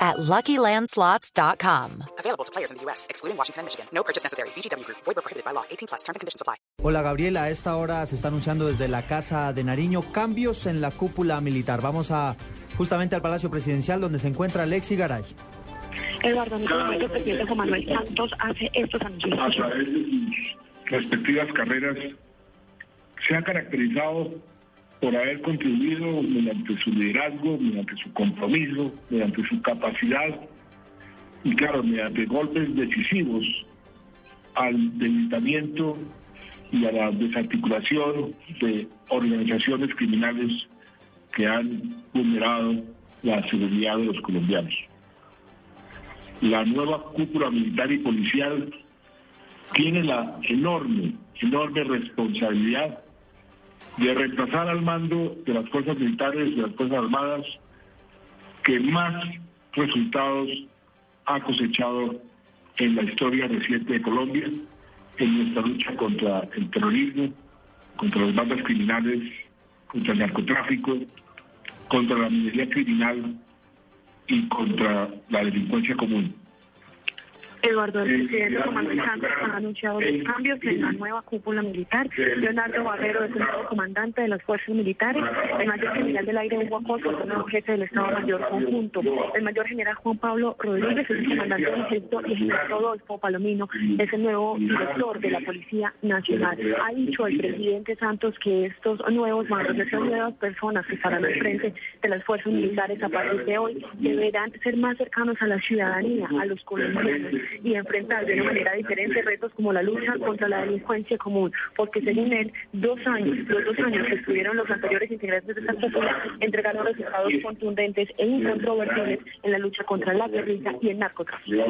at LuckyLandSlots.com. Available to players in the U.S., excluding Washington and Michigan. No purchase necessary. VGW Group. Void where prohibited by law. 18 plus. Terms and conditions apply. Hola, Gabriela. A esta hora se está anunciando desde la Casa de Nariño cambios en la cúpula militar. Vamos a justamente al Palacio Presidencial donde se encuentra Lexi Garay. Eduardo, en este momento el presidente Juan Manuel Santos hace estos anuncios. a través de sus respectivas carreras, se ha caracterizado por haber contribuido mediante su liderazgo, mediante su compromiso, mediante su capacidad y claro, mediante golpes decisivos al debilitamiento y a la desarticulación de organizaciones criminales que han vulnerado la seguridad de los colombianos. La nueva cúpula militar y policial tiene la enorme, enorme responsabilidad de reemplazar al mando de las fuerzas militares, de las fuerzas armadas, que más resultados ha cosechado en la historia reciente de Colombia, en nuestra lucha contra el terrorismo, contra las bandas criminales, contra el narcotráfico, contra la minería criminal y contra la delincuencia común. Eduardo, el presidente Manuel Santos ha anunciado los cambios en la nueva cúpula militar. Leonardo Barrero es el nuevo comandante de las fuerzas militares. El mayor general del aire Hugo Acosta es el nuevo jefe del Estado Mayor Conjunto. El mayor general Juan Pablo Rodríguez es el comandante del ejército y el general Rodolfo Palomino es el nuevo director de la Policía Nacional. Ha dicho el presidente Santos que estos nuevos mandos, estas nuevas personas que estarán al frente de las fuerzas militares a partir de hoy, deberán ser más cercanos a la ciudadanía, a los colombianos y enfrentar de una manera diferente retos como la lucha contra la delincuencia común, porque según él, dos años, los dos años que estuvieron los anteriores integrantes de esta cúpula entregaron resultados contundentes e incontrovertibles en la lucha contra la guerrilla y el narcotráfico.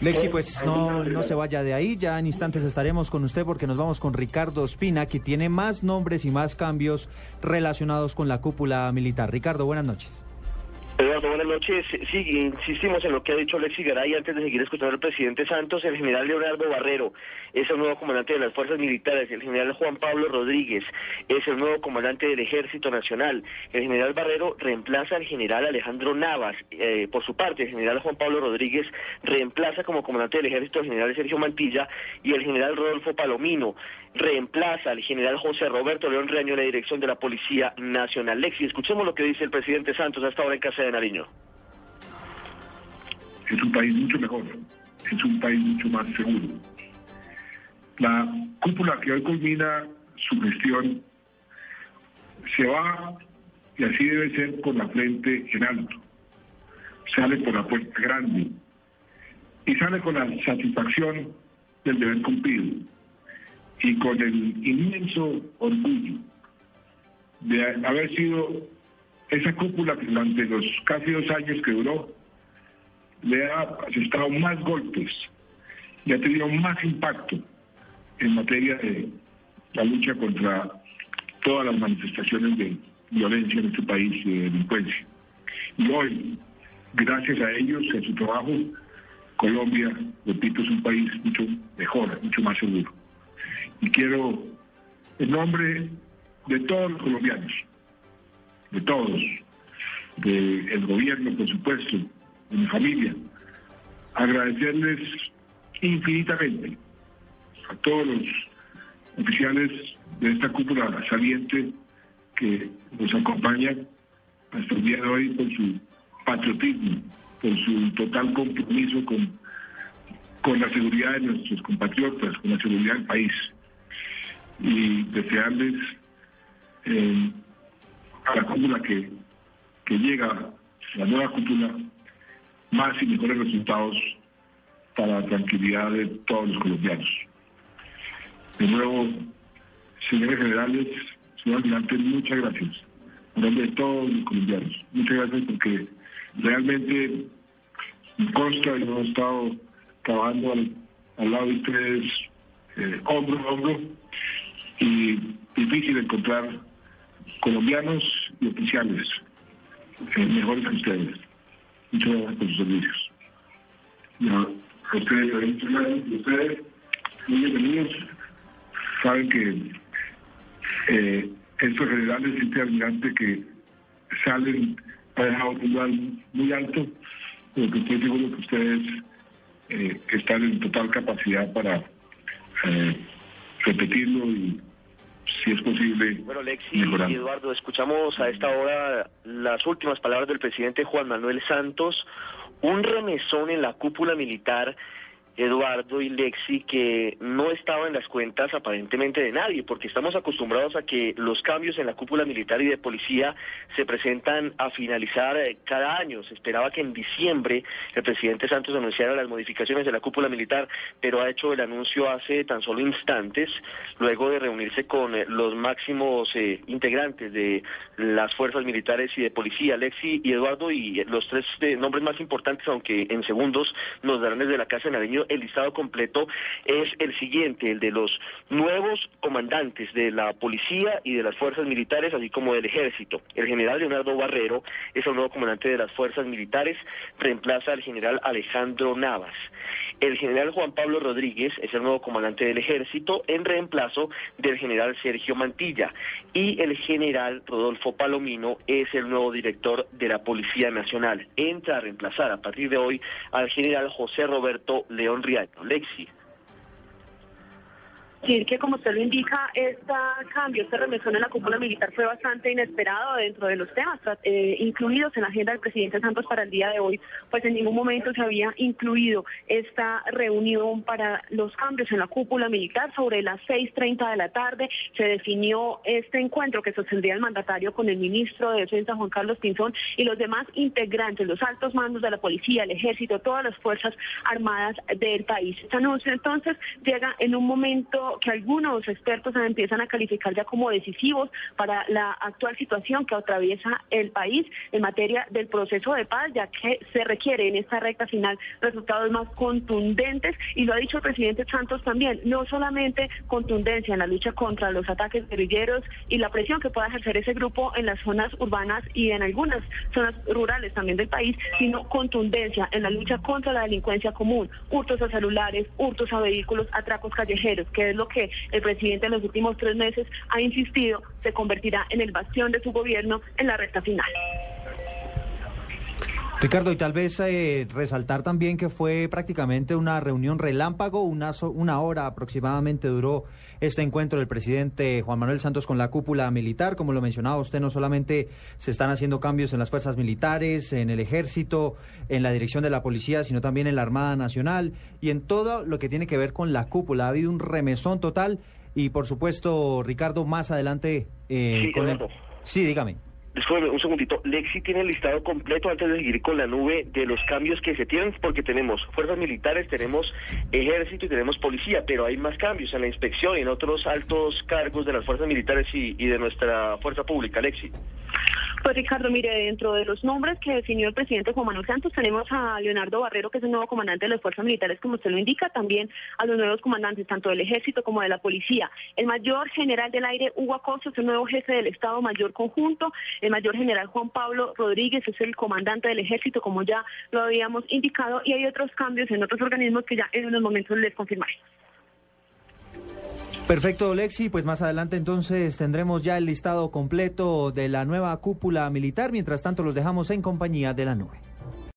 Lexi, pues no, no se vaya de ahí, ya en instantes estaremos con usted porque nos vamos con Ricardo Espina, que tiene más nombres y más cambios relacionados con la cúpula militar. Ricardo, buenas noches. Eduardo, buenas noches. Sí, insistimos en lo que ha dicho Alexis Garay antes de seguir escuchando al presidente Santos. El general Leonardo Barrero es el nuevo comandante de las fuerzas militares. El general Juan Pablo Rodríguez es el nuevo comandante del Ejército Nacional. El general Barrero reemplaza al general Alejandro Navas. Eh, por su parte, el general Juan Pablo Rodríguez reemplaza como comandante del Ejército al general Sergio Mantilla y el general Rodolfo Palomino reemplaza al general José Roberto León Reaño en la dirección de la Policía Nacional. Lexi, escuchemos lo que dice el presidente Santos hasta ahora en casa de Nariño. Es un país mucho mejor, es un país mucho más seguro. La cúpula que hoy culmina su gestión se va, y así debe ser, por la frente en alto. Sale por la puerta grande y sale con la satisfacción del deber cumplido y con el inmenso orgullo de haber sido esa cúpula que durante los casi dos años que duró le ha asestado más golpes y ha tenido más impacto en materia de la lucha contra todas las manifestaciones de violencia en este país y de delincuencia. Y hoy, gracias a ellos, a su trabajo, Colombia, repito, es un país mucho mejor, mucho más seguro. Y quiero, en nombre de todos los colombianos, de todos, del gobierno, por supuesto, de mi familia, agradecerles infinitamente a todos los oficiales de esta cúpula saliente que nos acompañan hasta el día de hoy por su patriotismo, por su total compromiso con, con la seguridad de nuestros compatriotas, con la seguridad del país. Y desearles eh, la cúpula que, que llega, la nueva cúpula, más y mejores resultados para la tranquilidad de todos los colombianos. De nuevo, señores generales, señor almirante, muchas gracias. En nombre de todos los colombianos. Muchas gracias porque realmente me consta y hemos estado trabajando al, al lado de ustedes eh, hombro a hombro y difícil encontrar colombianos y oficiales eh, mejores que ustedes. Muchas gracias por sus servicios. Ya, ustedes. Y muy bienvenidos. Saben que eh, estos generales interminantes que salen a dejar un lugar muy alto, porque estoy seguro que ustedes eh, están en total capacidad para eh, repetirlo y si es posible. Bueno, Lexi y Eduardo, escuchamos a esta hora las últimas palabras del presidente Juan Manuel Santos, un remesón en la cúpula militar Eduardo y Lexi, que no estaba en las cuentas aparentemente de nadie, porque estamos acostumbrados a que los cambios en la cúpula militar y de policía se presentan a finalizar eh, cada año. Se esperaba que en diciembre el presidente Santos anunciara las modificaciones de la cúpula militar, pero ha hecho el anuncio hace tan solo instantes, luego de reunirse con eh, los máximos eh, integrantes de las fuerzas militares y de policía, Lexi y Eduardo, y los tres nombres más importantes, aunque en segundos nos darán desde la Casa de Nariño el listado completo es el siguiente, el de los nuevos comandantes de la policía y de las fuerzas militares, así como del ejército. El general Leonardo Barrero es el nuevo comandante de las fuerzas militares, reemplaza al general Alejandro Navas. El general Juan Pablo Rodríguez es el nuevo comandante del ejército en reemplazo del general Sergio Mantilla y el general Rodolfo Palomino es el nuevo director de la Policía Nacional. Entra a reemplazar a partir de hoy al general José Roberto León Riaño. Lexi decir que, como usted lo indica, este cambio, este remesón en la cúpula militar fue bastante inesperado dentro de los temas eh, incluidos en la agenda del presidente Santos para el día de hoy, pues en ningún momento se había incluido esta reunión para los cambios en la cúpula militar. Sobre las 6.30 de la tarde se definió este encuentro que sostendría el mandatario con el ministro de Defensa, Juan Carlos Pinzón, y los demás integrantes, los altos mandos de la policía, el ejército, todas las fuerzas armadas del país. Este anuncio entonces llega en un momento que algunos expertos empiezan a calificar ya como decisivos para la actual situación que atraviesa el país en materia del proceso de paz, ya que se requiere en esta recta final resultados más contundentes. Y lo ha dicho el presidente Santos también, no solamente contundencia en la lucha contra los ataques guerrilleros y la presión que pueda ejercer ese grupo en las zonas urbanas y en algunas zonas rurales también del país, sino contundencia en la lucha contra la delincuencia común, hurtos a celulares, hurtos a vehículos, atracos callejeros, que es lo que el presidente en los últimos tres meses ha insistido se convertirá en el bastión de su gobierno en la recta final. Ricardo, y tal vez eh, resaltar también que fue prácticamente una reunión relámpago, una, una hora aproximadamente duró este encuentro del presidente Juan Manuel Santos con la cúpula militar. Como lo mencionaba usted, no solamente se están haciendo cambios en las fuerzas militares, en el ejército, en la dirección de la policía, sino también en la Armada Nacional y en todo lo que tiene que ver con la cúpula. Ha habido un remesón total y, por supuesto, Ricardo, más adelante... Eh, sí, con Sí, dígame. Después, un segundito. Lexi tiene el listado completo antes de seguir con la nube de los cambios que se tienen, porque tenemos fuerzas militares, tenemos ejército y tenemos policía, pero hay más cambios en la inspección y en otros altos cargos de las fuerzas militares y de nuestra fuerza pública. Lexi. Pues Ricardo, mire, dentro de los nombres que definió el presidente Juan Manuel Santos tenemos a Leonardo Barrero, que es el nuevo comandante de las fuerzas militares, como usted lo indica, también a los nuevos comandantes, tanto del ejército como de la policía. El mayor general del aire, Hugo Acosta, es el nuevo jefe del Estado Mayor Conjunto. El mayor general Juan Pablo Rodríguez es el comandante del ejército, como ya lo habíamos indicado, y hay otros cambios en otros organismos que ya en unos momentos les confirmaré. Perfecto, Lexi. Pues más adelante entonces tendremos ya el listado completo de la nueva cúpula militar. Mientras tanto, los dejamos en compañía de la nube.